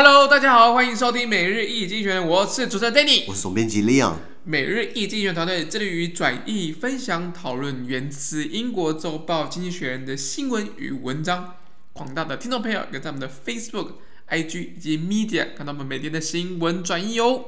Hello，大家好，欢迎收听每日一经济学，我是主持人 Danny，我是总编辑 Leon。每日一经济学人团队致力于转译、分享、讨论源自英国周报《经济学人》的新闻与文章。广大的听众朋友，可在我们的 Facebook、IG 以及 Media 看到我们每天的新闻转译哦。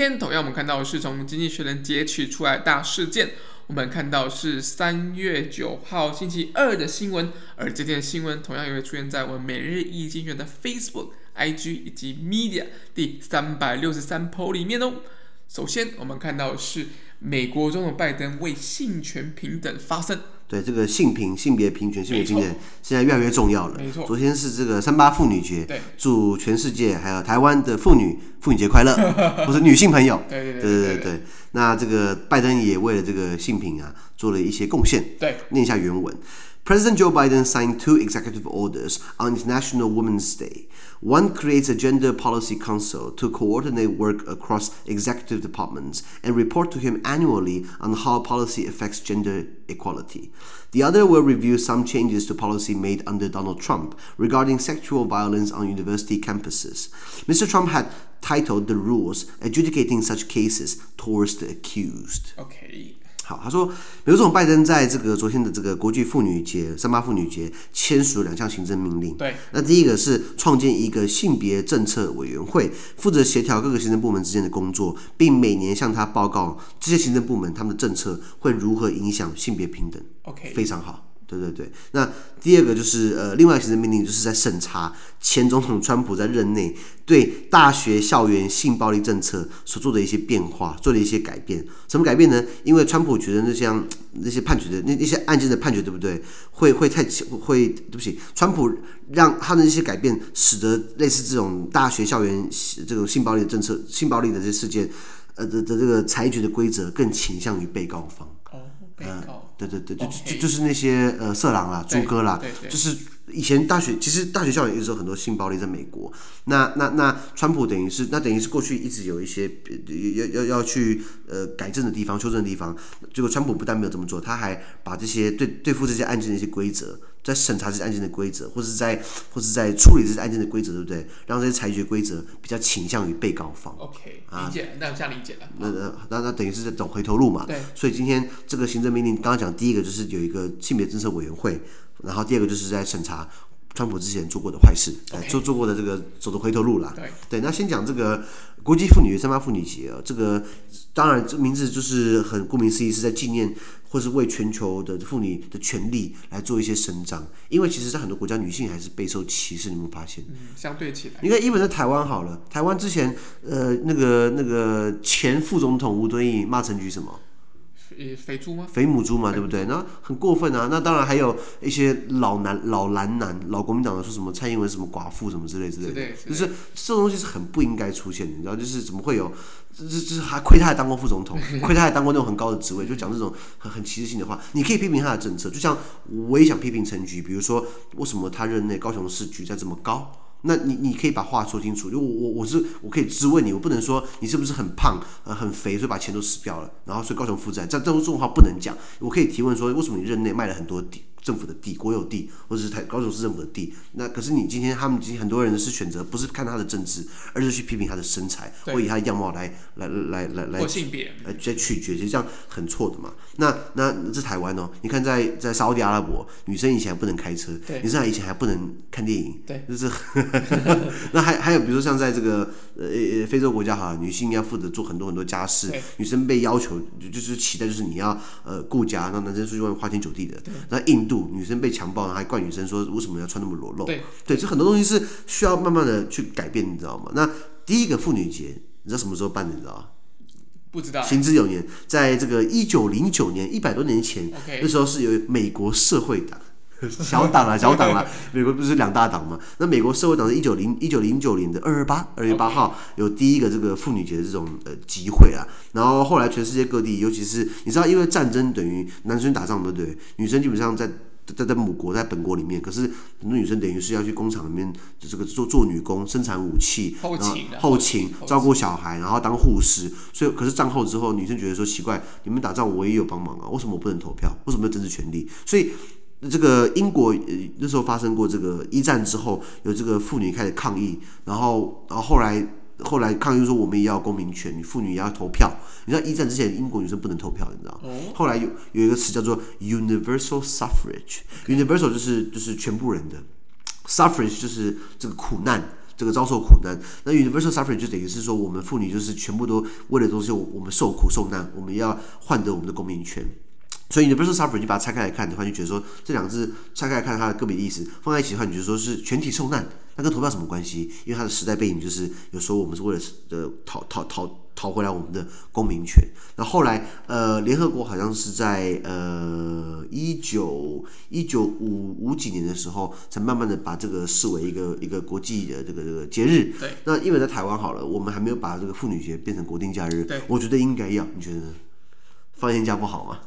今天同样，我们看到的是从《经济学人》截取出来大事件。我们看到是三月九号星期二的新闻，而这篇新闻同样也会出现在我们每日一经选的 Facebook、IG 以及 Media 第三百六十三 po 里面哦。首先，我们看到是美国总统拜登为性权平等发声。对这个性平、性别平权、性别平等，现在越来越重要了。没错，昨天是这个三八妇女节，对，祝全世界还有台湾的妇女妇女节快乐，或者女性朋友。对对对对对对对。那这个拜登也为了这个性平啊，做了一些贡献。对，念一下原文。President Joe Biden signed two executive orders on International Women's Day. One creates a gender policy council to coordinate work across executive departments and report to him annually on how policy affects gender equality. The other will review some changes to policy made under Donald Trump regarding sexual violence on university campuses. Mr. Trump had titled the rules adjudicating such cases towards the accused. Okay. 好，他说，美国总统拜登在这个昨天的这个国际妇女节、三八妇女节签署两项行政命令。对，那第一个是创建一个性别政策委员会，负责协调各个行政部门之间的工作，并每年向他报告这些行政部门他们的政策会如何影响性别平等。OK，非常好。对对对，那第二个就是呃，另外行政命令就是在审查前总统川普在任内对大学校园性暴力政策所做的一些变化，做了一些改变。什么改变呢？因为川普觉得那像那些判决的那那些案件的判决，对不对？会会太会对不起，川普让他的一些改变，使得类似这种大学校园这种性暴力的政策、性暴力的这些事件，呃的的这个裁决的规则更倾向于被告方。哦，被告。呃对对对，就就就是那些呃色狼啦、猪哥啦，就是以前大学其实大学校园一直有很多性暴力在美国。那那那川普等于是那等于是过去一直有一些要要要去呃改正的地方、修正的地方。结果川普不但没有这么做，他还把这些对对付这些案件的一些规则。在审查这些案件的规则，或是在或是在处理这些案件的规则，对不对？让这些裁决规则比较倾向于被告方。OK，理解，那这样理解了。那那那那等于是在走回头路嘛？对。所以今天这个行政命令，刚刚讲第一个就是有一个性别政策委员会，然后第二个就是在审查川普之前做过的坏事，做、okay. 做过的这个走的回头路啦。对。对，那先讲这个国际妇女、三八妇女节啊，这个当然这名字就是很顾名思义，是在纪念。或是为全球的妇女的权利来做一些伸张，因为其实，在很多国家，女性还是备受歧视。你们发现？嗯，相对起来，你看，因为在台湾好了，台湾之前，呃，那个那个前副总统吴敦义骂陈菊什么？肥肥猪吗？肥母猪嘛，对不对？那很过分啊！那当然还有一些老男、老蓝男、老国民党的说什么蔡英文什么寡妇什么之类之类的，就是这种东西是很不应该出现的，你知道？就是怎么会有？这这这还亏他还当过副总统，亏他还当过那种很高的职位，就讲这种很很歧视性的话。你可以批评他的政策，就像我也想批评陈局，比如说为什么他任内高雄市局在这么高？那你你可以把话说清楚，就我我我是我可以质问你，我不能说你是不是很胖呃很肥，所以把钱都死掉了，然后所以高雄负债，这这种这种话不能讲。我可以提问说，为什么你任内卖了很多底？政府的地，国有地，或者是台高雄市政府的地，那可是你今天他们今天很多人是选择不是看他的政治，而是去批评他的身材，或以他的样貌来来来来来性别。来来取决，其实这样很错的嘛。那那这台湾哦，你看在在沙乌地阿拉伯，女生以前还不能开车，女生以前还不能看电影，对，就是 那还还有比如说像在这个呃呃非洲国家哈，女性要负责做很多很多家事，女生被要求就是期待就是你要呃顾家，让男生出去外面花天酒地的，那印。度女生被强暴，还怪女生说为什么要穿那么裸露？对，对，这很多东西是需要慢慢的去改变，你知道吗？那第一个妇女节，你知道什么时候办的？你知道吗？不知道。行之有年，在这个一九零九年，一百多年前.那时候是由美国社会党。小党啊，小党啊，美国不是两大党嘛？那美国社会党是一九零一九零九年的二二八二月八号有第一个这个妇女节的这种呃集会啊，然后后来全世界各地，尤其是你知道，因为战争等于男生打仗对不对？女生基本上在在在母国在本国里面，可是很多女生等于是要去工厂里面这个做做女工，生产武器，后勤，后勤照顾小孩，然后当护士。所以可是战后之后，女生觉得说奇怪，你们打仗我也有帮忙啊，为什么我不能投票？为什么要政治权利？所以。这个英国那时候发生过这个一战之后，有这个妇女开始抗议，然后然后后来后来抗议说我们也要公民权，妇女也要投票。你知道一战之前英国女生不能投票，你知道？后来有有一个词叫做 universal suffrage，universal 就是就是全部人的，suffrage 就是这个苦难，这个遭受苦难。那 universal suffrage 就等于是说我们妇女就是全部都为了东西，我们受苦受难，我们要换得我们的公民权。所以你不是 suffering，你把它拆开来看的话，就觉得说这两个字拆开来看它的个别意思，放在一起的话，你就说是全体受难，那跟投票什么关系？因为它的时代背景就是有时候我们是为了呃讨讨讨讨回来我们的公民权。那后，后来呃联合国好像是在呃一九一九五五几年的时候，才慢慢的把这个视为一个一个国际的这个这个节日。对。那因为在台湾好了，我们还没有把这个妇女节变成国定假日。对。我觉得应该要，你觉得呢？放一天假不好吗？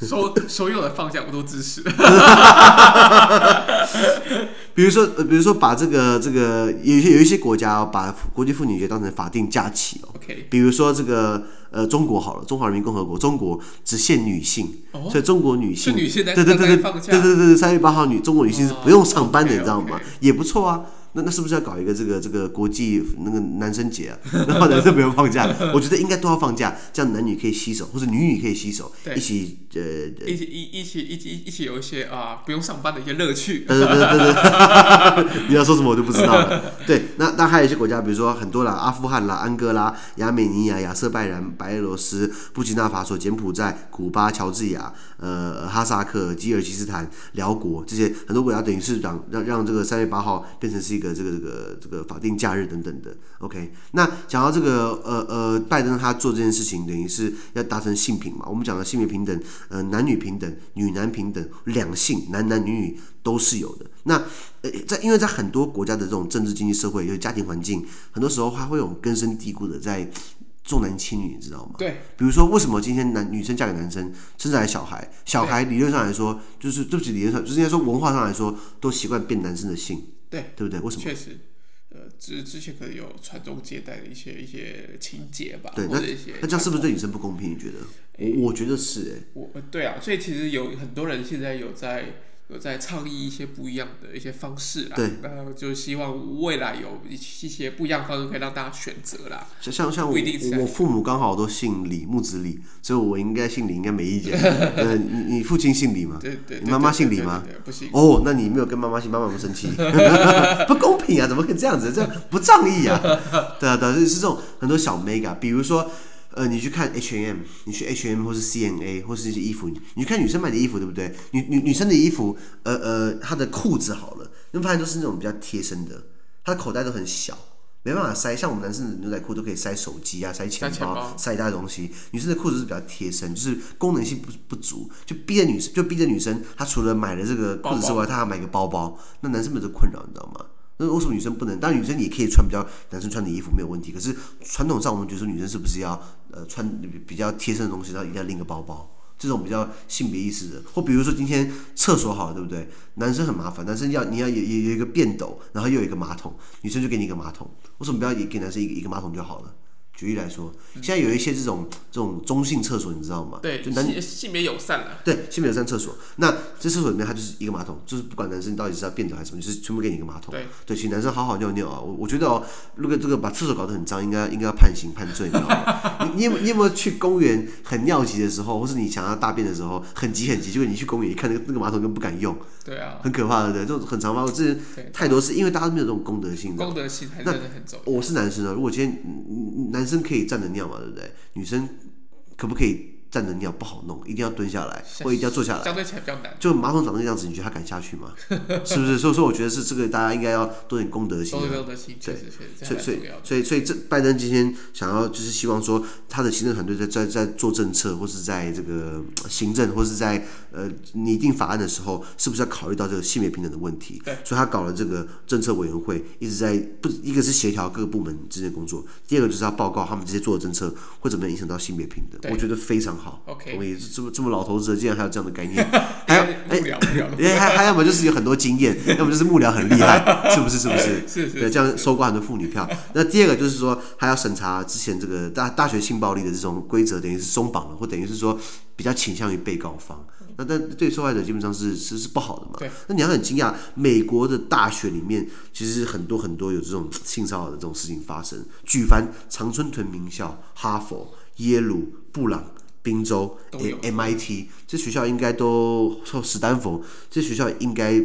所 所有的放假我都支持。比如说，比如说把这个这个有一些有一些国家把国际妇女节当成法定假期哦。OK。比如说这个呃中国好了，中华人民共和国，中国只限女性，所以中国女性女性对对对对对对对，三月八号女中国女性是不用上班的，你知道吗？也不错啊。那那是不是要搞一个这个这个国际那个男生节啊？然后男生不用放假，我觉得应该都要放假，这样男女可以携手，或者女女可以携手，一起呃一起一一起一起一起有一些啊不用上班的一些乐趣。对对对对对，你要说什么我就不知道了。对，那那还有一些国家，比如说很多啦，阿富汗啦、安哥拉、亚美尼亚、亚塞拜然、白俄罗斯、布基纳法索、柬埔寨、古巴、乔治亚、呃哈萨克、吉尔吉斯坦、辽国这些很多国家，等于是让让让这个三月八号变成是一个。这个这个这个法定假日等等的，OK。那讲到这个呃呃，拜登他做这件事情，等于是要达成性平嘛。我们讲的性别平等，呃，男女平等、女男平等、两性男男女女都是有的。那呃，在因为在很多国家的这种政治、经济、社会，有家庭环境，很多时候还会有根深蒂固的在重男轻女，你知道吗？对。比如说，为什么今天男女生嫁给男生，生下来小孩，小孩理论上来说，就是对不起，理论上就是应该说文化上来说，都习惯变男生的性。对，对不对？为什么？确实，呃，之之前可能有传宗接代的一些一些情节吧。对，那那这样是不是对女生不公平？你觉得？我我觉得是哎。我对啊，所以其实有很多人现在有在有在倡议一些不一样的一些方式啦。对。就希望未来有一一些不一样方式可以让大家选择啦。像像像我我父母刚好都姓李，木子李，所以我应该姓李应该没意见。呃，你你父亲姓李吗？对对。你妈妈姓李吗？不行。哦，那你没有跟妈妈姓，妈妈不生气？不公平啊！怎么可以这样子？这样不仗义啊！对 啊对啊，是这种很多小 mega，比如说。呃，你去看 H&M，你去 H&M 或是 C N A 或是那些衣服，你去看女生买的衣服，对不对？女女女生的衣服，呃呃，她的裤子好了，你会发现都是那种比较贴身的，她的口袋都很小，没办法塞。像我们男生的牛仔裤都可以塞手机啊，塞钱包，塞一大东西。女生的裤子是比较贴身，就是功能性不不足，就逼着女生，就逼着女生，她除了买了这个裤子之外，她还要买个包包。那男生们有这困扰，你知道吗？那为什么女生不能？当然，女生也可以穿比较男生穿的衣服没有问题。可是传统上，我们觉得女生是不是要呃穿比较贴身的东西，然后一定要拎个包包？这种比较性别意识的，或比如说今天厕所好了，对不对？男生很麻烦，男生要你要有有有一个便斗，然后又有一个马桶，女生就给你一个马桶。为什么不要也给男生一个一个马桶就好了？举例来说，现在有一些这种这种中性厕所，你知道吗？对，就男性性别友善了。对，性别友善厕所。那这厕所里面它就是一个马桶，就是不管男生到底是要便斗还是什么，就是全部给你一个马桶。对，对，请男生好好尿尿啊！我我觉得哦，如果这个把厕所搞得很脏，应该应该要判刑判罪，你知道吗？你你有你有没有去公园很尿急的时候，或是你想要大便的时候很急很急，结果你去公园一看，那个那个马桶根本不敢用。对啊。很可怕的，对，这种很常发生。这太多次，因为大家都没有这种公德心。公德心还真的很重。我是男生啊，如果今天男生可以站着尿嘛。对不对？女生可不可以？站着尿不好弄，一定要蹲下来，或一定要坐下来。相对起来比较难。就马桶长这样子，你觉得他敢下去吗？是不是？所以说，我觉得是这个，大家应该要多点公德心。多点公德心，对，所以所以所以所以这拜登今天想要就是希望说，他的行政团队在在在做政策，或是在这个行政，或是在呃拟定法案的时候，是不是要考虑到这个性别平等的问题？对。所以他搞了这个政策委员会，一直在不一个是协调各个部门之间工作，第二个就是要报告他们这些做的政策会怎么样影响到性别平等。我觉得非常好。OK，我们也是这么这么老头子，竟然还有这样的概念。还有 幕僚，还还要么就是有很多经验，要么就是幕僚很厉害，是不是？是不是？是是。对，这样收刮很多妇女票。那第二个就是说，还要审查之前这个大大学性暴力的这种规则，等于是松绑了，或等于是说比较倾向于被告方。那但对受害者基本上是是是不好的嘛？对。那你要很惊讶，美国的大学里面其实很多很多有这种性骚扰的这种事情发生。举凡常春藤名校、哈佛、耶鲁、布朗、宾州、MIT 这学校应该都说史丹佛这学校应该。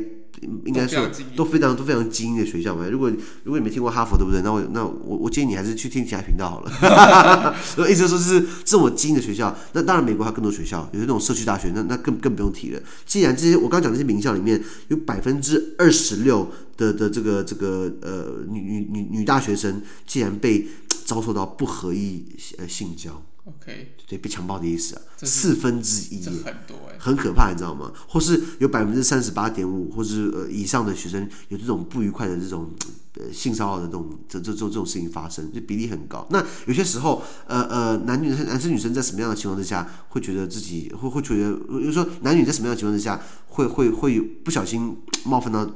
应该说都非常都非常精英的学校嘛。如果如果你没听过哈佛，对不对？那我那我我建议你还是去听其他频道好了。意思说是这么精英的学校，那当然美国还有更多学校，有些那种社区大学，那那更更不用提了。既然这些我刚刚讲的这些名校里面有百分之二十六的的这个这个呃女女女女大学生，竟然被遭受到不合意呃性交。OK，对，被强暴的意思啊，四分之一，很多哎，很可怕，你知道吗？或是有百分之三十八点五，或是呃以上的学生有这种不愉快的这种呃性骚扰的这种这这这这种事情发生，就比例很高。那有些时候，呃呃，男女男生女生在什么样的情况之下会觉得自己会会觉得，比如说男女在什么样的情况之下会会会不小心冒犯到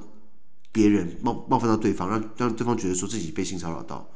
别人，冒冒犯到对方，让让对方觉得说自己被性骚扰到。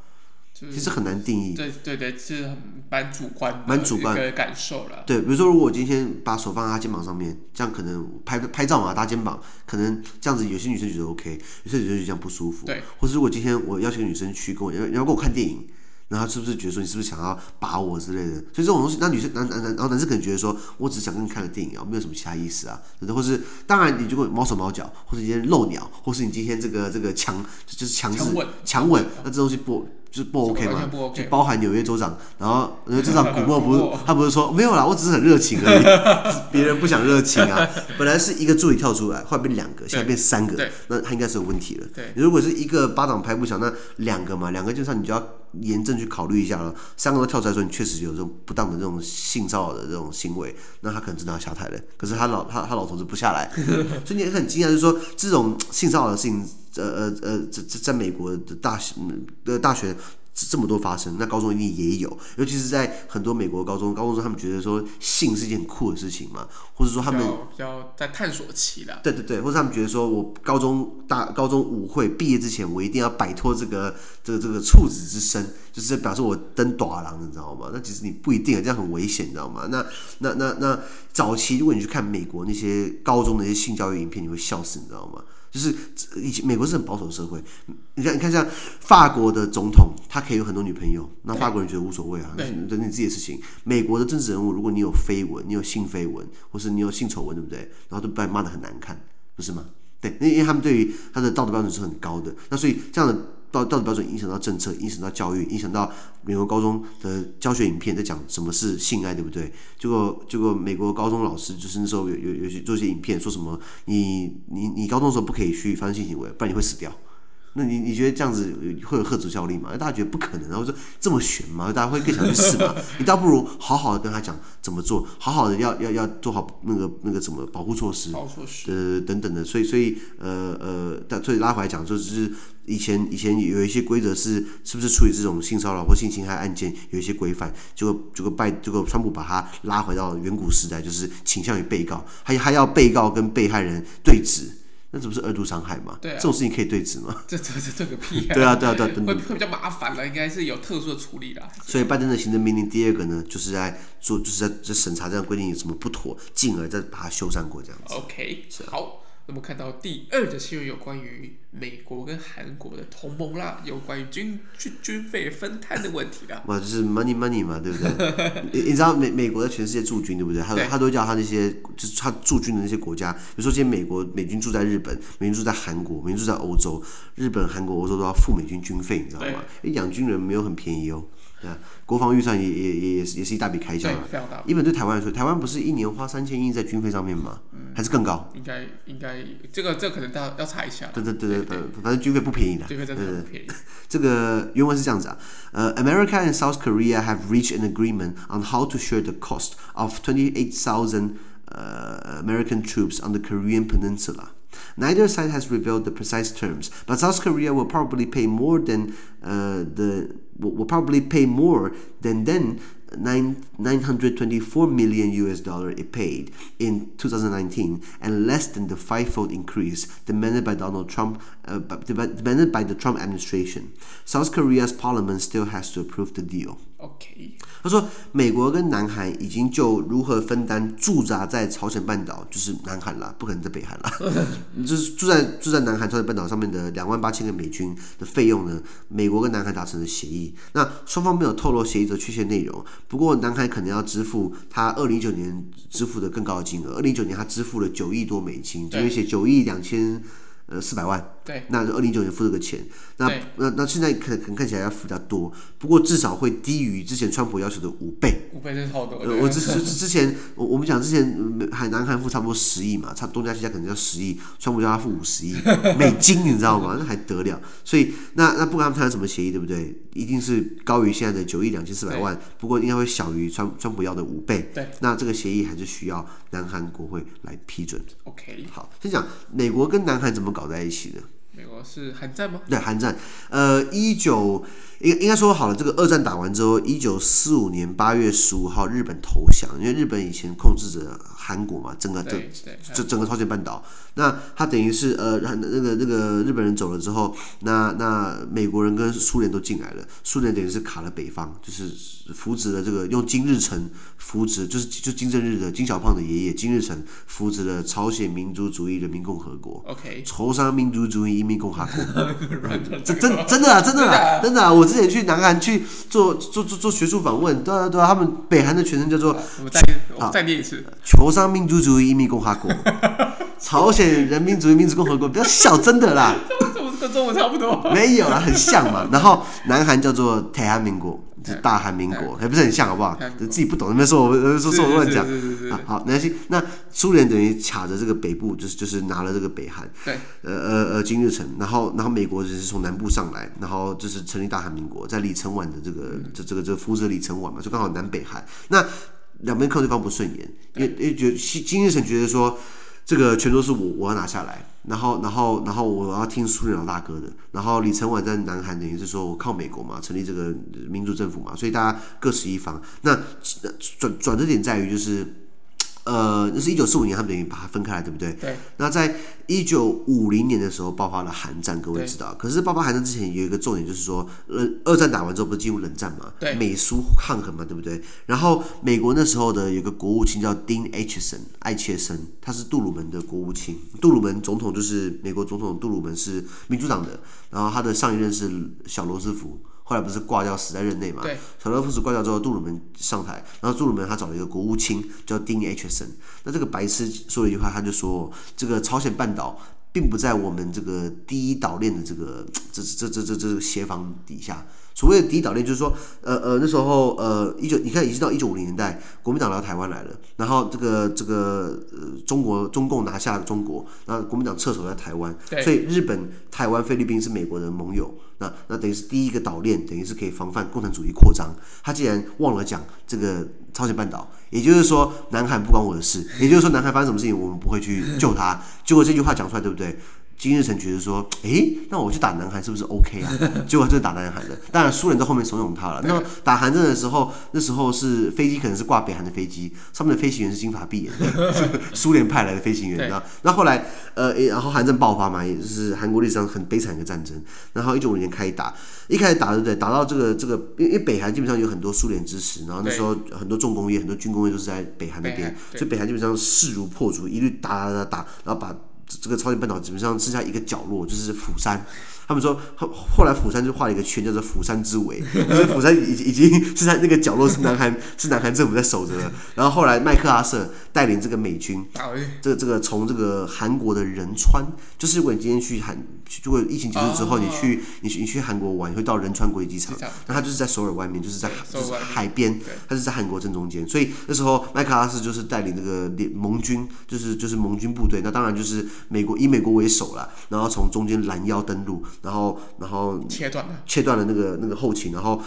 其实很难定义，对对对，是很蛮主观，蛮主观的感受了。对，比如说，如果我今天把手放在他肩膀上面，这样可能拍拍照嘛，搭肩膀，可能这样子有些女生觉得 OK，有些女生觉得这样不舒服。对，或者如果今天我邀请女生去跟我要要跟我看电影，然后是不是觉得说你是不是想要把我之类的？所以这种东西，那女生男男男，然后男生可能觉得说，我只是想跟你看个电影啊，没有什么其他意思啊，对或是当然，你如果毛手毛脚，或者今天露鸟，或是你今天这个这个强就是强制强吻，那这东西不。就是不 OK 嘛，就，OK 就包含纽约州长，然后纽约州长古默不是 他不是说没有啦，我只是很热情而已，别人不想热情啊。本来是一个助理跳出来，后来变两个，现在变三个，那他应该是有问题了。你如果是一个巴掌拍不响，那两个嘛，两个就算你就要严正去考虑一下了。三个都跳出来说你确实有这种不当的这种性骚扰的这种行为，那他可能真的要下台了。可是他老他他老头子不下来，所以你很惊讶，就是说这种性骚扰的事情。呃呃呃，在在在美国的大学的大学这么多发生，那高中一定也有，尤其是在很多美国高中，高中生他们觉得说性是一件很酷的事情嘛，或者说他们比较在探索期的，对对对，或者他们觉得说我高中大高中舞会毕业之前，我一定要摆脱这个这个这个处子之身，就是表示我登大人，你知道吗？那其实你不一定，这样很危险，你知道吗？那那那那早期如果你去看美国那些高中的一些性教育影片，你会笑死，你知道吗？就是以前美国是很保守的社会，你看你看像法国的总统，他可以有很多女朋友，那法国人觉得无所谓啊，等你自己的事情。美国的政治人物，如果你有绯闻，你有性绯闻，或是你有性丑闻，对不对？然后都被骂的很难看，不是吗？对，因为他们对于他的道德标准是很高的，那所以这样的。道道德标准影响到政策，影响到教育，影响到美国高中的教学影片，在讲什么是性爱，对不对？结果结果美国高中老师就是那时候有有有些做些影片，说什么你你你高中的时候不可以去发生性行为，不然你会死掉。那你你觉得这样子会有吓阻效力吗？大家觉得不可能，然后说这么悬吗？大家会更想去试吗？你倒不如好好的跟他讲怎么做，好好的要要要做好那个那个什么保护措施，保护措施呃等等的。所以所以呃呃，但所以拉回来讲，就是以前以前有一些规则是是不是处理这种性骚扰或性侵害案件有一些规范，结果结果拜结果川普把他拉回到远古时代，就是倾向于被告，还还要被告跟被害人对质。那这不是二度伤害吗？对啊，这种事情可以对质吗？这这这这个屁啊！对啊对啊对啊，等等会会比较麻烦了，应该是有特殊的处理啦。所以拜登的行政命令第二个呢，就是在做，就是在在审查这样规定有什么不妥，进而再把它修缮过这样子。OK，好。那么看到第二个新闻，有关于美国跟韩国的同盟啦，有关于军军军费分摊的问题啦。嘛，就是 money money 嘛，对不对？你你知道美美国在全世界驻军，对不对？他他都叫他那些就是他驻军的那些国家，比如说今天美国美军驻在日本，美军驻在韩国，美军驻在欧洲，日本、韩国、欧洲都要付美军军费，你知道吗？因为养军人没有很便宜哦。啊，国防预算也也也也是也是一大笔开销啊。一本对台湾来说，台湾不是一年花三千亿在军费上面吗？嗯、还是更高？应该应该这个这个可能要要查一下。对对对对，对，反正军费不便宜的。军费真的不便宜。这个原文是这样子啊，呃、uh,，America and South Korea have reached an agreement on how to share the cost of twenty eight thousand 呃 American troops on the Korean Peninsula. Neither side has revealed the precise terms, but South Korea will probably pay more than uh, the will, probably pay more than then nine nine hundred twenty four million U.S. dollar it paid in 2019, and less than the five-fold increase demanded by Donald Trump, uh, demanded by the Trump administration. South Korea's parliament still has to approve the deal. OK，他说，美国跟南韩已经就如何分担驻扎在朝鲜半岛，就是南韩啦，不可能在北韩啦，就是住在住在南韩朝鲜半岛上面的两万八千个美军的费用呢，美国跟南韩达成了协议。那双方没有透露协议的确切内容，不过南韩可能要支付他二零一九年支付的更高的金额，二零一九年他支付了九亿多美金，就写九亿两千。呃，四百万，对，那二零一九年付这个钱，那那那现在可可能看起来要付比较多，不过至少会低于之前川普要求的五倍，五倍是好多。呃，我之之之前，我我们讲之前海南韩付差不多十亿嘛，差东家西家可能要十亿，川普叫他付五十亿 美金，你知道吗？那还得了？所以那那不管他们谈什么协议，对不对？一定是高于现在的九亿两千四百万，不过应该会小于川川普要的五倍。对，那这个协议还是需要南韩国会来批准。OK，好，先讲美国跟南韩怎么搞在一起的？美国是韩战吗？对，韩战。呃，一九应应该说好了，这个二战打完之后，一九四五年八月十五号，日本投降，因为日本以前控制着韩国嘛，整个这这整个朝鲜半岛。那他等于是呃，那个那个日本人走了之后，那那美国人跟苏联都进来了，苏联等于是卡了北方，就是扶植了这个用金日成扶植，就是就金正日的金小胖的爷爷金日成扶植了朝鲜民族主义人民共和国。OK，朝鲜民族主义人民共和国。真真真的啊，真的啊，真的啊！我之前去南韩去做做做做学术访问，对啊对啊，他们北韩的全称叫做，我再我再念一次，朝鲜民主主义人民共和国。朝鲜人民主义民主共和国比较小，真的啦，跟中文差不多，没有啦，很像嘛。然后南韩叫做台韩民国，是大韩民国，还不是很像，好不好？自己不懂，那边说我说说我乱讲。好，没关系。那苏联等于卡着这个北部，就是就是拿了这个北韩，对，呃呃呃金日成，然后然后美国人是从南部上来，然后就是成立大韩民国，在李承晚的这个这这个这个扶植李承晚嘛，就刚好南北韩。那两边看对方不顺眼，因为因为觉得金日成觉得说。这个全都是我我要拿下来，然后然后然后我要听苏联老大哥的，然后李承晚在南韩等于是说我靠美国嘛，成立这个民主政府嘛，所以大家各持一方。那转转折点在于就是。呃，那是一九四五年，他们等于把它分开来，对不对？对。那在一九五零年的时候爆发了韩战，各位知道。可是爆发韩战之前有一个重点，就是说，呃，二战打完之后不是进入冷战嘛？对。美苏抗衡嘛，对不对？然后美国那时候的有个国务卿叫丁艾切森，艾切森，他是杜鲁门的国务卿。杜鲁门总统就是美国总统，杜鲁门是民主党的，然后他的上一任是小罗斯福。后来不是挂掉死在任内嘛？对。小罗斯福挂掉之后，杜鲁门上台，然后杜鲁门他找了一个国务卿叫丁艾切森。那这个白痴说了一句话，他就说：“这个朝鲜半岛并不在我们这个第一岛链的这个这这这这这个协防底下。所谓的第一岛链，就是说，呃呃，那时候呃一九，你看已经到一九五零年代，国民党来到台湾来了，然后这个这个呃中国中共拿下中国，然后国民党撤守在台湾，所以日本、台湾、菲律宾是美国的盟友。”那那等于是第一个岛链，等于是可以防范共产主义扩张。他竟然忘了讲这个朝鲜半岛，也就是说南韩不关我的事，也就是说南韩发生什么事情我们不会去救他。结果这句话讲出来，对不对？金日成觉得说，诶，那我去打南韩是不是 OK 啊？结果就是打南韩的。当然，苏联在后面怂恿他了。那打韩战的时候，那时候是飞机可能是挂北韩的飞机，上面的飞行员是金发碧眼，苏联派来的飞行员。那那后来，呃，然后韩战爆发嘛，也就是韩国历史上很悲惨的一个战争。然后一九五零年开始打，一开始打对不对？打到这个这个，因为北韩基本上有很多苏联支持，然后那时候很多重工业、很多军工业都是在北韩那边，所以北韩基本上势如破竹，一律打打打打，然后把。这个超级半岛基本上剩下一个角落，就是釜山。他们说后后来釜山就画了一个圈，叫做釜山之围，就是釜山已已经是在那个角落是南韩是南韩政府在守着的。然后后来麦克阿瑟带领这个美军，这个这个从这个韩国的仁川，就是如果你今天去韩，如果疫情结束之后你去你去你去韩国玩，你会到仁川国际机场，那他就是在首尔外面，就是在就是海边，他是在韩国正中间。所以那时候麦克阿瑟就是带领这个联盟军，就是就是盟军部队，那当然就是美国以美国为首了，然后从中间拦腰登陆。然后，然后切断了，切断了那个那个后勤，然后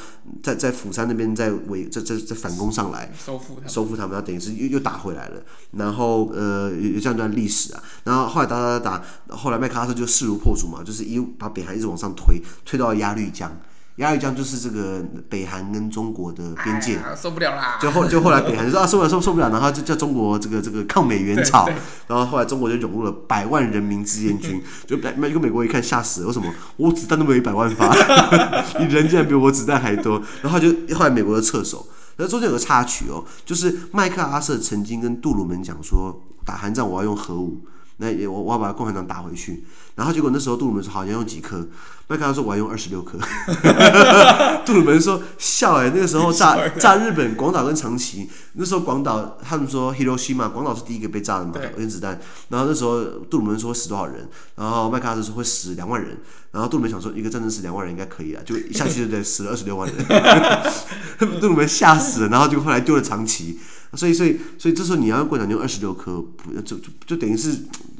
在在釜山那边再围，再再再反攻上来，收复他们，收复他们，然后等于是又又打回来了。然后呃，有有这样一段历史啊。然后后来打打打打，后来麦克阿瑟就势如破竹嘛，就是一把北韩一直往上推，推到鸭绿江。鸭绿江就是这个北韩跟中国的边界，哎、受不了啦！就后就后来北韩说啊受不了受受不了，然后就叫中国这个这个抗美援朝，然后后来中国就涌入了百万人民志愿军，就美一个美国一看吓死了，为什么？我子弹都没有一百万发，你人竟然比我子弹还多，然后就后来美国就撤手。那中间有个插曲哦，就是麦克阿瑟曾经跟杜鲁门讲说，打韩战我要用核武。那也我我要把共产党打回去，然后结果那时候杜鲁门说好像用几颗，麦克阿瑟说我要用二十六颗，杜鲁门说笑哎、欸，那个时候炸 炸日本广岛跟长崎，那时候广岛他们说 Hiroshima 广岛是第一个被炸的嘛，原子弹，然后那时候杜鲁门说会死多少人，然后麦克阿瑟说会死两万人，然后杜鲁门想说一个战争死两万人应该可以啊，就一下去就得死了二十六万人，杜鲁门吓死了，然后就后来丢了长崎。所以，所以，所以这时候你要用共产党用二十六颗，就就就等于是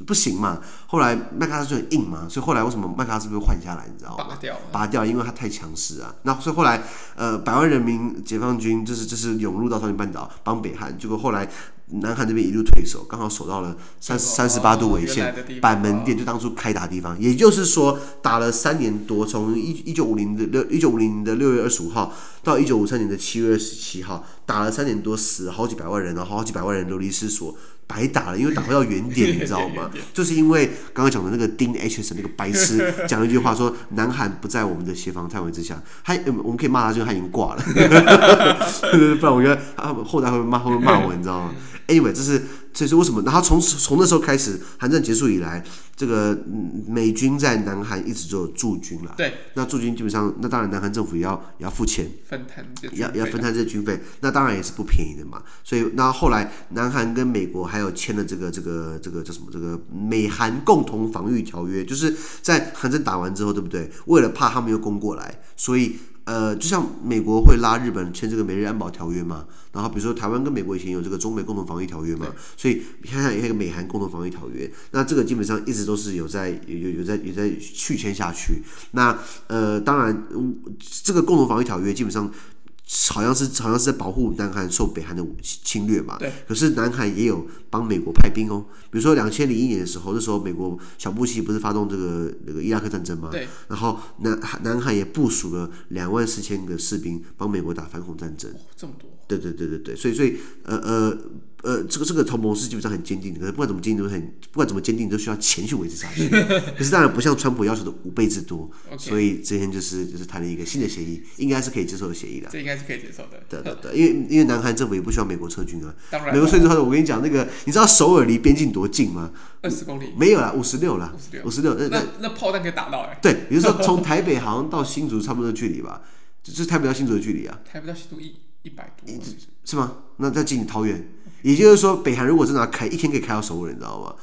不行嘛。后来麦克阿瑟就很硬嘛，所以后来为什么麦克阿瑟被换下来？你知道吗？拔掉，拔掉，因为他太强势啊。那所以后来，呃，百万人民解放军就是就是涌入到朝鲜半岛帮北韩，结果后来。南韩这边一路退守，刚好守到了三三十八度纬线，板门店就当初开打的地方。也就是说，打了三年多，从一一九五零的六一九五零的六月二十五号到一九五三年的七月二十七号，打了三年多，死了好几百万人，然后好几百万人流离失所。白打了，因为打回到原点，你知道吗？就是因为刚刚讲的那个丁 H 那个白痴 讲了一句话，说南韩不在我们的协防范围之下，他我们可以骂他，就是他已经挂了，不然我觉得他后台会骂会骂我，你知道吗？Anyway，这是。所以说为什么？然后从从那时候开始，韩战结束以来，这个美军在南韩一直就有驻军了。对。那驻军基本上，那当然南韩政府也要也要付钱，分摊要要分摊这军费，那当然也是不便宜的嘛。所以那后来南韩跟美国还有签了这个这个这个叫什么？这个美韩共同防御条约，就是在韩战打完之后，对不对？为了怕他们又攻过来，所以。呃，就像美国会拉日本签这个美日安保条约嘛，然后比如说台湾跟美国以前有这个中美共同防御条约嘛，所以你看看有一个美韩共同防御条约，那这个基本上一直都是有在有有有在有在续签下去。那呃，当然，这个共同防御条约基本上。好像是好像是在保护南韩受北韩的侵略嘛？对。可是南韩也有帮美国派兵哦，比如说两千零一年的时候，那时候美国小布希不是发动这个那个伊拉克战争吗？对。然后南南韩也部署了两万四千个士兵帮美国打反恐战争。哦，这么多。对对对对对，所以所以呃呃。呃，这个这个同盟是基本上很坚定的，可是不管怎么坚定都很，不管怎么坚定都需要钱去维持下去。可是当然不像川普要求的五倍之多 所以这天就是就是谈了一个新的协议，应该是可以接受的协议的。这应该是可以接受的。对对对，因为因为南韩政府也不需要美国撤军啊。当然。美国撤军之后，我跟你讲那个，你知道首尔离边境多近吗？二十公里。没有啦，五十六啦。五十六。那那那炮弹可以打到哎、欸。对，比如说 从台北好像到新竹差不多的距离吧，就是台北到新竹的距离啊。台北到新竹一一百多。是吗？那再进桃园。也就是说，北韩如果真的要开一天可以开到首尔，你知道吗？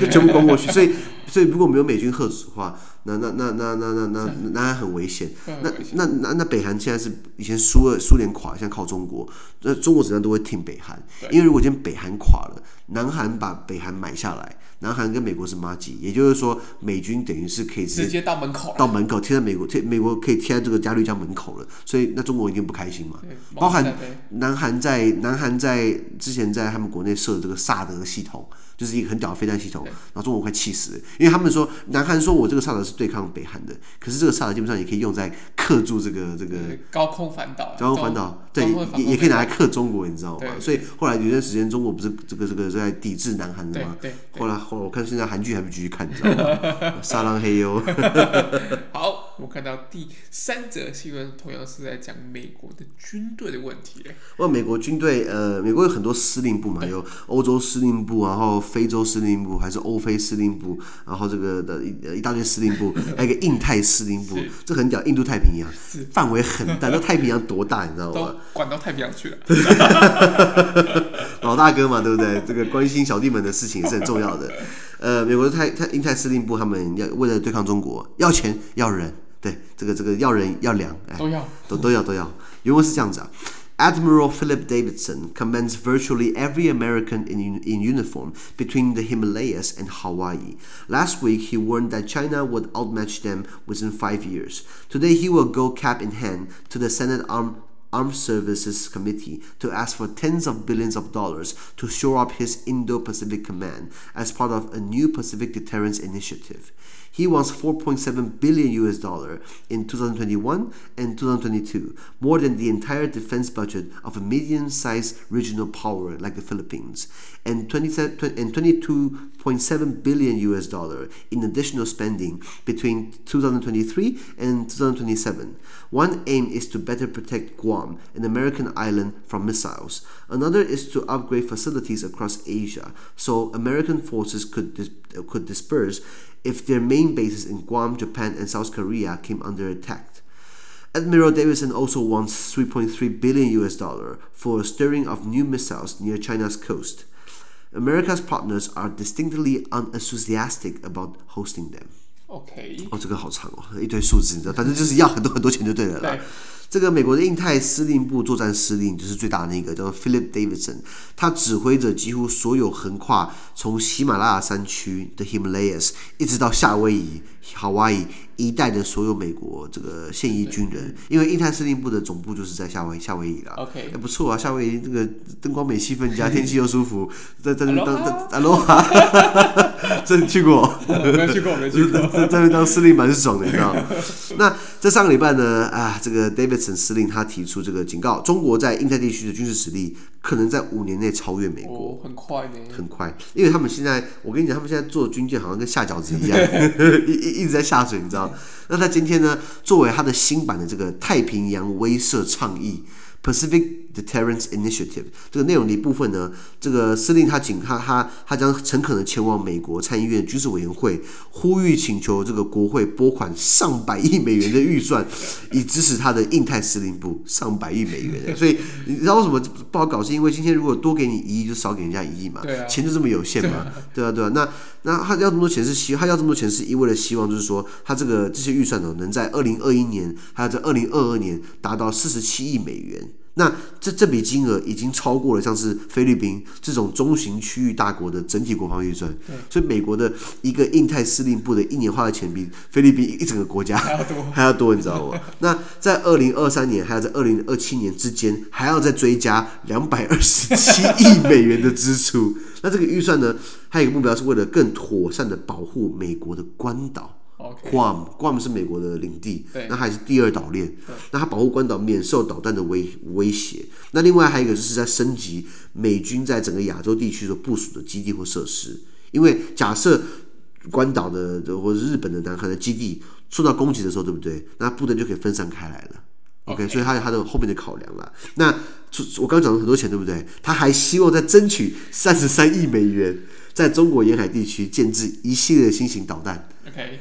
就 全部攻过去。所以，所以如果没有美军吓阻的话，那那那那那那那那还很危险。那那那那北韩现在是以前苏俄苏联垮，现在靠中国，那中国怎样都会挺北韩。因为如果今天北韩垮了，南韩把北韩买下来。南韩跟美国是麻吉，也就是说，美军等于是可以直接，直接到门口，到门口贴在美国贴美国可以贴在这个加绿江门口了，所以那中国一定不开心嘛。包含南韩在南韩在之前在他们国内设的这个萨德系统。就是一个很屌的飞弹系统，然后中国快气死了，因为他们说南韩说我这个萨德是对抗北韩的，可是这个萨德基本上也可以用在克住这个这个高空反导，高空反导对也也可以拿来克中国，你知道吗？所以后来有段时间中国不是这个这个在抵制南韩的吗？后来后来我看现在韩剧还不继续看，你知道吗？沙浪嘿哟。好，我看到第三则新闻，同样是在讲美国的军队的问题。哇，美国军队呃，美国有很多司令部嘛，有欧洲司令部，然后。非洲司令部还是欧非司令部，然后这个的一一大堆司令部，还有一个印太司令部，这很屌，印度太平洋范围很大，那太平洋多大，你知道吗？管到太平洋去了。老大哥嘛，对不对？这个关心小弟们的事情也是很重要的。呃，美国的太太印太司令部，他们要为了对抗中国，要钱要人，对，这个这个要人要粮，哎，都要，都都要都要。原文是这样子啊。Admiral Philip Davidson commands virtually every American in, in uniform between the Himalayas and Hawaii. Last week, he warned that China would outmatch them within five years. Today, he will go cap in hand to the Senate Armed Armed Services Committee to ask for tens of billions of dollars to shore up his Indo Pacific Command as part of a new Pacific Deterrence Initiative. He wants 4.7 billion US dollar in 2021 and 2022, more than the entire defense budget of a medium-sized regional power like the Philippines, and 22.7 billion US dollar in additional spending between 2023 and 2027. One aim is to better protect Guam, an American island, from missiles. Another is to upgrade facilities across Asia so American forces could dis- could disperse if their main bases in Guam, Japan, and South Korea came under attack. Admiral Davidson also wants 3.3 billion US dollar for a stirring of new missiles near China's coast. America's partners are distinctly unenthusiastic about hosting them. OK，哦，这个好长哦，一堆数字，你知道，反正就是要很多很多钱就对了啦。这个美国的印太司令部作战司令就是最大的那个，叫做 Philip Davidson，他指挥着几乎所有横跨从喜马拉雅山区的 Himalayas 一直到夏威夷 Hawaii 一带的所有美国这个现役军人，因为印太司令部的总部就是在夏威夏威夷啦。OK，也不错啊，夏威夷这个灯光美气氛佳，天气又舒服，在在那当当 Aloha，这你去过？没去过，没去过。在 在那当司令蛮爽的，你知道？那在上个礼拜呢，啊，这个 Davidson 司令他提出这个警告，中国在印太地区的军事实力可能在五年内超越美国，哦，很快呢，很快，因为他们现在，我跟你讲，他们现在做军舰好像跟下饺子一样，一一直在下水，你知道？那他今天呢，作为他的新版的这个太平洋威慑倡议 Pacific。Deterrence Initiative 这个内容的一部分呢，这个司令他请他他他将诚恳的前往美国参议院军事委员会，呼吁请求这个国会拨款上百亿美元的预算，以支持他的印太司令部。上百亿美元，所以你知道为什么不好搞？是因为今天如果多给你一亿，就少给人家一亿嘛，钱就这么有限嘛，对啊对啊。那那他要这么多钱是希他要这么多钱是一味的希望，就是说他这个这些预算呢，能在二零二一年还有在二零二二年达到四十七亿美元。那这这笔金额已经超过了像是菲律宾这种中型区域大国的整体国防预算，所以美国的一个印太司令部的一年花的钱比菲律宾一整个国家还要多，还要多，你知道吗？那在二零二三年还要在二零二七年之间，还要再追加两百二十七亿 美元的支出。那这个预算呢，还有一个目标是为了更妥善的保护美国的关岛。Guam Guam 是美国的领地，那还是第二岛链，那它保护关岛免受导弹的威威胁。那另外还有一个就是在升级美军在整个亚洲地区所部署的基地或设施，因为假设关岛的或者日本的南韩的基地受到攻击的时候，对不对？那部队就可以分散开来了。OK，所以它有它的后面的考量了。那我刚刚讲了很多钱，对不对？他还希望在争取三十三亿美元，在中国沿海地区建制一系列的新型导弹。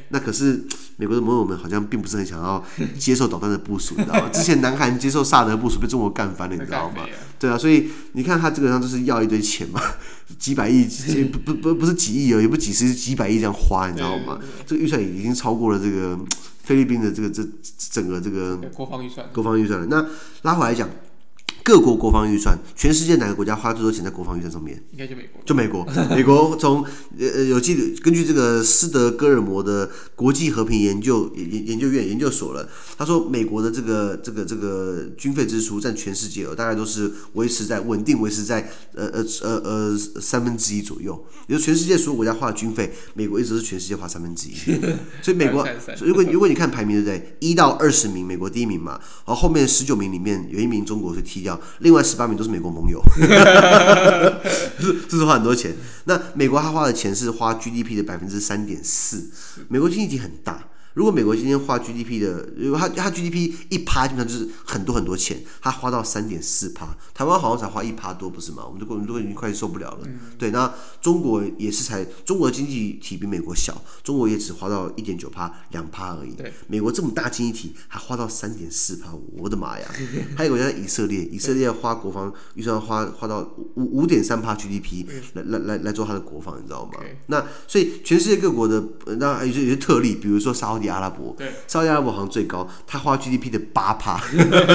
那可是美国的盟友们好像并不是很想要接受导弹的部署，你知道吗？之前南韩接受萨德部署被中国干翻了，你知道吗？对啊，所以你看他基本上就是要一堆钱嘛，几百亿，不不不不是几亿哦，也不几十几百亿这样花，你知道吗？这个预算已经超过了这个菲律宾的这个这整个这个国防预算，国防预算了。那拉回来讲。各国国防预算，全世界哪个国家花最多钱在国防预算上面？应该就美国。就美国，美国从呃有记根据这个斯德哥尔摩的国际和平研究研研究院研究所了，他说美国的这个这个这个军费支出占全世界大概都是维持在稳定维持在呃呃呃呃三分之一左右。也就全世界所有国家花的军费，美国一直是全世界花三分之一。所以美国，如果如果你看排名对不对？一到二十名，美国第一名嘛，然后后面十九名里面有一名中国是踢掉。另外十八名都是美国盟友，是这是花很多钱。那美国他花的钱是花 GDP 的百分之三点四，美国经济体很大。如果美国今天花 GDP 的，如果它它 GDP 一趴，基本上就是很多很多钱，它花到三点四趴，台湾好像才花一趴多，不是吗？我们都我们都已经快受不了了。嗯、对，那中国也是才，中国的经济体比美国小，中国也只花到一点九趴，两趴而已。对，美国这么大经济体还花到三点四趴，我的妈呀！还有一个叫以色列，以色列花国防预算花花到五五点三趴 GDP 来来来来做它的国防，你知道吗？那所以全世界各国的那有些有些特例，比如说沙特。阿拉伯，沙特阿拉伯好像最高，他花 GDP 的八趴，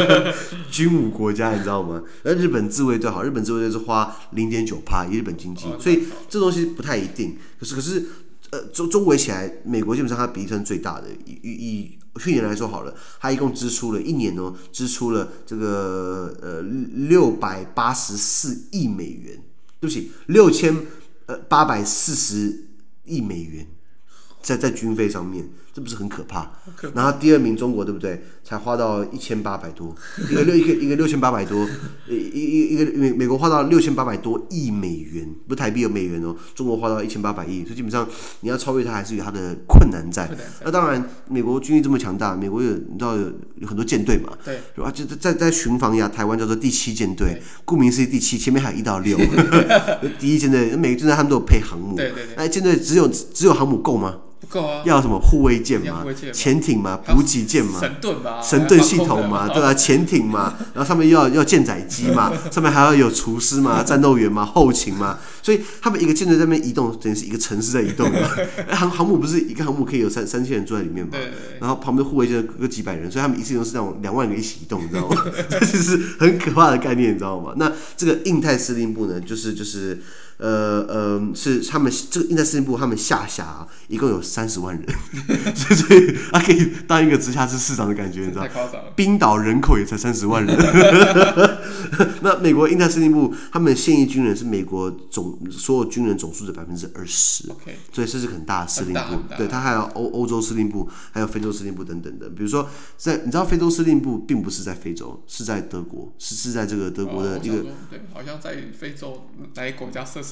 军武国家，你知道吗？而日本自卫队好，日本自卫队是花零点九趴，以日本经济，所以这东西不太一定。可是，可是。呃，中中围起来，美国基本上它比例算最大的。以以去年来说好了，它一共支出了一年哦，支出了这个呃六百八十四亿美元，对不起，六千呃八百四十亿美元，在在军费上面。这不是很可怕？可怕。然后第二名中国对不对？才花到一千八百多，一个六一个一个六千八百多，一一一个美美国花到六千八百多亿美元，不是台币有美元哦。中国花到一千八百亿，所以基本上你要超越它还是有它的困难在。那当然，美国军力这么强大，美国有你知道有有很多舰队嘛？对，是吧？就在在巡防呀，台湾叫做第七舰队，顾名思义第七，前面还有一到六。第一舰队每个舰队他们都有配航母，对对对。那舰队只有只有航母够吗？不够啊！要什么护卫舰嘛，潜艇嘛，补给舰嘛，神盾嘛，神盾系统嘛，对吧？潜艇嘛，然后上面要要舰载机嘛，上面还要有厨师嘛，战斗员嘛，后勤嘛，所以他们一个舰队在那边移动，等于是一个城市在移动嘛。航航母不是一个航母可以有三三千人坐在里面嘛？然后旁边护卫舰各几百人，所以他们一次都是那种两万个一起移动，你知道吗？这就是很可怕的概念，你知道吗？那这个印太司令部呢，就是就是。呃呃，是他们这个印太司令部，他们下辖啊，一共有三十万人，所以他可以当一个直辖市市长的感觉，你知道？冰岛人口也才三十万人。那美国印太司令部，他们现役军人是美国总所有军人总数的百分之二十，所以这是很大的司令部。对，他还有欧欧洲司令部，还有非洲司令部等等的。比如说，在你知道非洲司令部并不是在非洲，是在德国，是是在这个德国的一个，对，好像在非洲哪个国家设。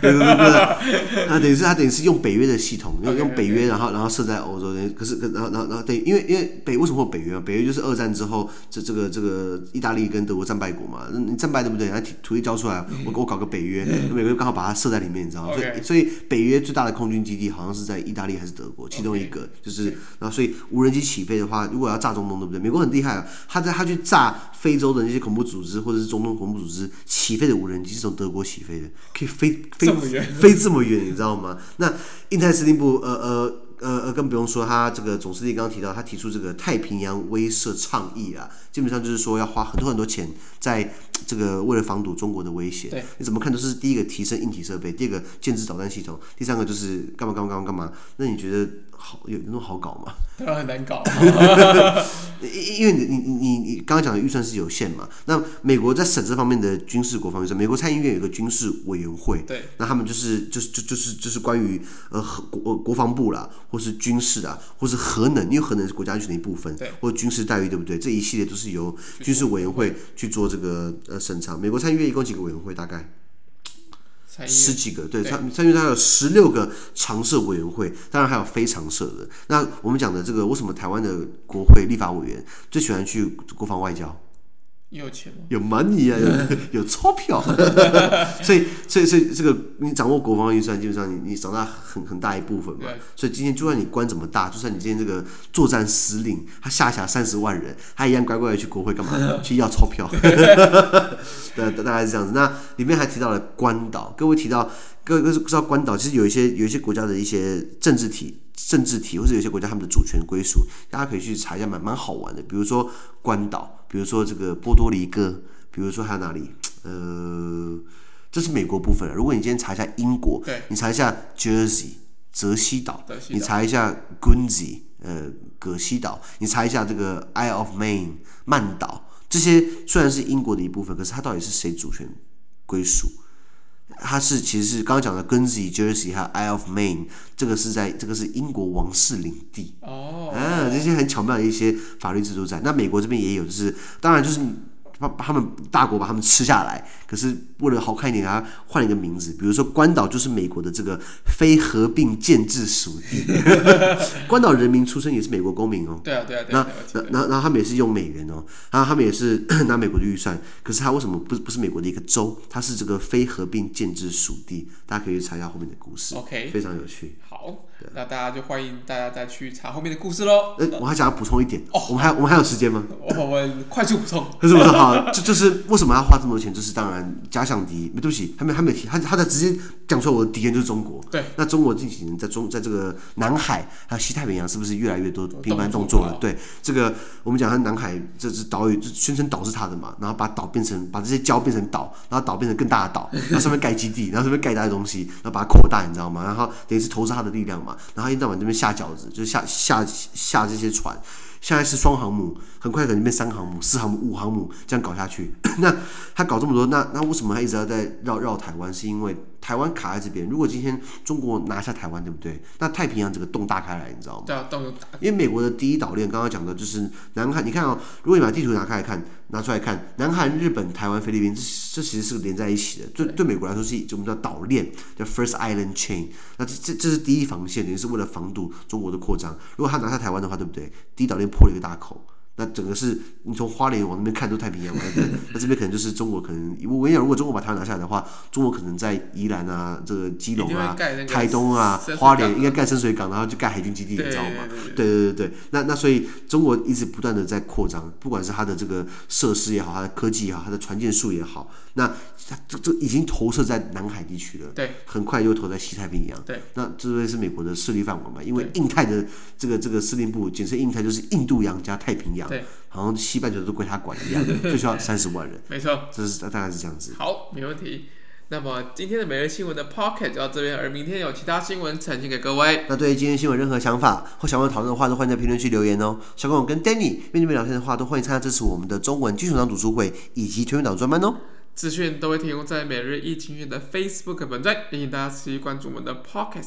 对对对对，那 等于是他等于是用北约的系统，用用北约，然后然后设在欧洲。可是，然后然后然后等于，因为因为北为什么会有北约？北约就是二战之后，这这个这个意大利跟德国战败国嘛，你战败对不对？然后土地交出来，我我搞个北约，美国刚好把它设在里面，你知道吗？所以所以北约最大的空军基地好像是在意大利还是德国，其中一个就是，然后所以无人机起飞的话，如果要炸中东，对不对？美国很厉害啊，他在他去炸非洲的那些恐怖组织或者是中东恐怖组织起飞的无人机是从德国起飞的，可以飞。飞这么远，飞这么远，你知道吗？那印太司令部，呃呃呃呃，更不用说，他这个总司令刚刚提到，他提出这个太平洋威慑倡议啊，基本上就是说要花很多很多钱，在这个为了防堵中国的威胁。你怎么看都是第一个提升硬体设备，第二个建制导弹系统，第三个就是干嘛干嘛干嘛干嘛？那你觉得？好有那么好搞吗？当然很难搞，因因为你你你你刚刚讲的预算是有限嘛。那美国在省这方面的军事国防预算，美国参议院有个军事委员会，对，那他们就是就是就就是就是关于呃国国防部啦，或是军事啊，或是核能，因为核能是国家安全的一部分，对，或者军事待遇，对不对？这一系列都是由军事委员会去做这个呃审查。美国参议院一共几个委员会？大概？十几个，对，参参议院它有十六个常设委员会，当然还有非常设的。那我们讲的这个，为什么台湾的国会立法委员最喜欢去国防外交？有钱吗？有 money 啊，有 有钞票，所以所以所以这个你掌握国防预算，基本上你你掌握很很大一部分嘛。所以今天就算你官怎么大，就算你今天这个作战司令，他下辖三十万人，他一样乖乖的去国会干嘛？去要钞票。对，大概是这样子。那里面还提到了关岛，各位提到各位知道关岛，其实有一些有一些国家的一些政治体政治体，或者有些国家他们的主权归属，大家可以去查一下，蛮蛮好玩的。比如说关岛。比如说这个波多黎各，比如说还有哪里？呃，这是美国部分。如果你今天查一下英国，对你查一下 Jersey 泽西岛，你查一下 Guernsey 呃葛西岛，你查一下这个 Isle of Man 曼岛，这些虽然是英国的一部分，可是它到底是谁主权归属？它是其实是刚刚讲的 Guernsey、Jersey 还有 Isle of Man，这个是在这个是英国王室领地哦，啊，这些很巧妙的一些法律制度在。那美国这边也有，就是当然就是。把他们大国把他们吃下来，可是为了好看一点，给他换一个名字，比如说关岛就是美国的这个非合并建制属地。关岛人民出生也是美国公民哦。对啊，对啊，对啊。那那然后他们也是用美元哦，然后他们也是 拿美国的预算，可是他为什么不不是美国的一个州？他是这个非合并建制属地，大家可以去查一下后面的故事。OK，非常有趣。好。那大家就欢迎大家再去查后面的故事喽。呃，我还想要补充一点哦，我们还我们还有时间吗？我们快速补充，快速补充，好啊，这就是为什么要花这么多钱？就是当然假想敌，对不起，还没还没提，他他在直接讲出来，我的敌人就是中国。对，那中国近几年在中在这个南海还有西太平洋，是不是越来越多频繁动作了？对，这个我们讲他南海这只岛屿，就宣称岛是他的嘛，然后把岛变成把这些礁变成岛，然后岛变成更大的岛，然后上面盖基地，然后上面盖大的东西，然后把它扩大，你知道吗？然后等于是投射他的力量然后一到晚这边下饺子，就下下下这些船。现在是双航母，很快可能变三航母、四航母、五航母这样搞下去。那他搞这么多，那那为什么他一直要在绕绕台湾？是因为台湾卡在这边。如果今天中国拿下台湾，对不对？那太平洋整个洞大开来，你知道吗？对啊，洞大。因为美国的第一岛链，刚刚讲的就是南韩。你看哦，如果你把地图拿开来看，拿出来看，南韩、日本、台湾、菲律宾，这这其实是连在一起的。对对，美国来说是我们叫岛链，叫 First Island Chain。那这这这是第一防线，等于是为了防堵中国的扩张。如果他拿下台湾的话，对不对？第一岛链破了一个大口。那整个是你从花莲往那边看都太平洋嘛，那这边可能就是中国可能，我跟你讲，如果中国把台湾拿下来的话，中国可能在宜兰啊、这个基隆啊、台东啊、花莲应该盖深水港，然后就盖海军基地，你知道吗？对对对对，那那所以中国一直不断的在扩张，不管是它的这个设施也好，它的科技也好，它的船舰数也好，那它这这已经投射在南海地区了，对，很快又投在西太平洋，对，那这边是美国的势力范围嘛？因为印太的这个这个司令部，简称印太就是印度洋加太平洋。对，好像西半球都归他管一样，就需要三十万人。没错，这是大概是这样子。好，没问题。那么今天的每日新闻的 Pocket 就到这边，而明天有其他新闻呈现给各位。那对于今天新闻任何想法或想要讨论的话，都欢迎在评论区留言哦。想跟我跟 Danny 面对面聊天的话，都欢迎参加支持我们的中文基础党读书会以及全民党专班哦。资讯都会提供在每日一经院的 Facebook 本站，欢迎大家持续关注我们的 Pocket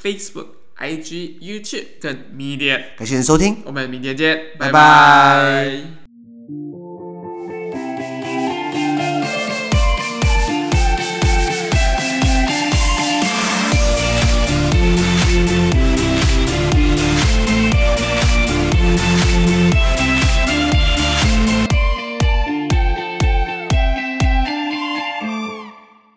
Facebook。IG、YouTube 跟 Media，感谢您收听，我们明天见，拜拜。拜拜。